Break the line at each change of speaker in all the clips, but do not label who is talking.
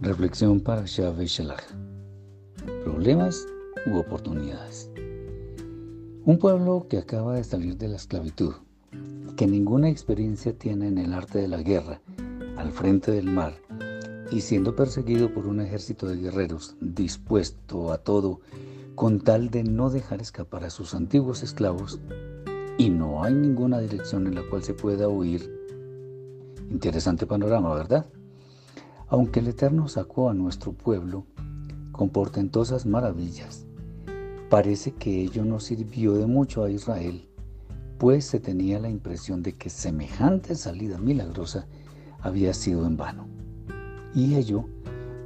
Reflexión para Shave Shalach. Problemas u oportunidades. Un pueblo que acaba de salir de la esclavitud, que ninguna experiencia tiene en el arte de la guerra, al frente del mar, y siendo perseguido por un ejército de guerreros dispuesto a todo con tal de no dejar escapar a sus antiguos esclavos, y no hay ninguna dirección en la cual se pueda huir. Interesante panorama, ¿verdad? Aunque el Eterno sacó a nuestro pueblo con portentosas maravillas, parece que ello no sirvió de mucho a Israel, pues se tenía la impresión de que semejante salida milagrosa había sido en vano. Y ello,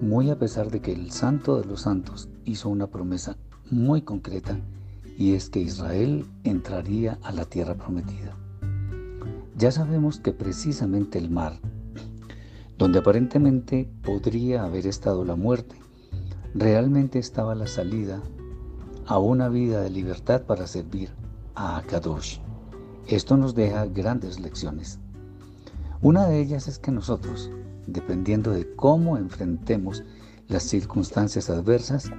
muy a pesar de que el Santo de los Santos hizo una promesa muy concreta, y es que Israel entraría a la tierra prometida. Ya sabemos que precisamente el mar donde aparentemente podría haber estado la muerte, realmente estaba la salida a una vida de libertad para servir a Akadosh. Esto nos deja grandes lecciones. Una de ellas es que nosotros, dependiendo de cómo enfrentemos las circunstancias adversas,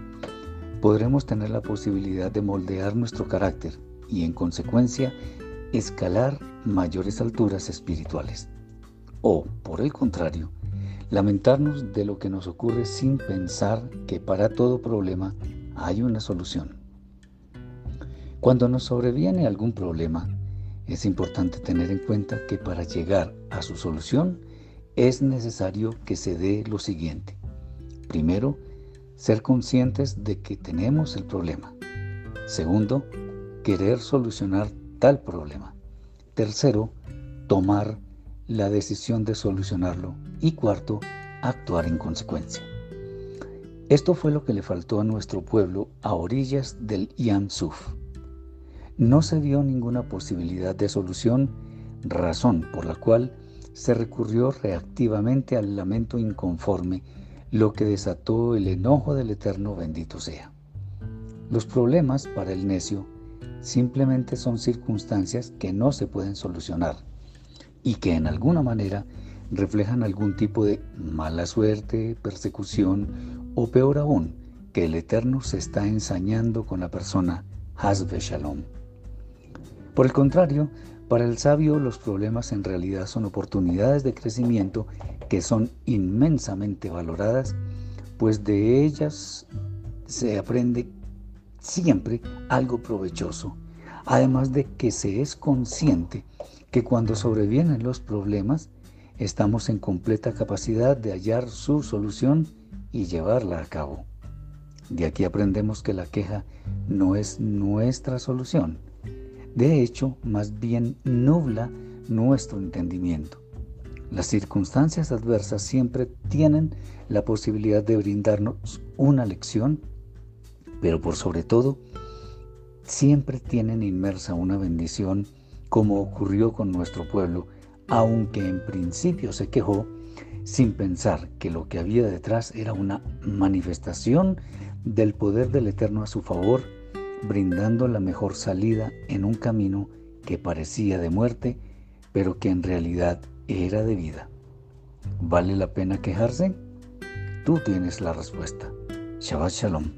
podremos tener la posibilidad de moldear nuestro carácter y en consecuencia escalar mayores alturas espirituales. O, por el contrario, lamentarnos de lo que nos ocurre sin pensar que para todo problema hay una solución. Cuando nos sobreviene algún problema, es importante tener en cuenta que para llegar a su solución es necesario que se dé lo siguiente. Primero, ser conscientes de que tenemos el problema. Segundo, querer solucionar tal problema. Tercero, tomar la decisión de solucionarlo y cuarto, actuar en consecuencia. Esto fue lo que le faltó a nuestro pueblo a orillas del Yam Suf. No se vio ninguna posibilidad de solución, razón por la cual se recurrió reactivamente al lamento inconforme, lo que desató el enojo del Eterno bendito sea. Los problemas para el necio simplemente son circunstancias que no se pueden solucionar y que en alguna manera reflejan algún tipo de mala suerte, persecución o peor aún, que el Eterno se está ensañando con la persona Hasbe Shalom. Por el contrario, para el sabio los problemas en realidad son oportunidades de crecimiento que son inmensamente valoradas, pues de ellas se aprende siempre algo provechoso, además de que se es consciente que cuando sobrevienen los problemas, estamos en completa capacidad de hallar su solución y llevarla a cabo. De aquí aprendemos que la queja no es nuestra solución. De hecho, más bien nubla nuestro entendimiento. Las circunstancias adversas siempre tienen la posibilidad de brindarnos una lección, pero por sobre todo, siempre tienen inmersa una bendición como ocurrió con nuestro pueblo, aunque en principio se quejó, sin pensar que lo que había detrás era una manifestación del poder del Eterno a su favor, brindando la mejor salida en un camino que parecía de muerte, pero que en realidad era de vida. ¿Vale la pena quejarse? Tú tienes la respuesta. Shabbat Shalom.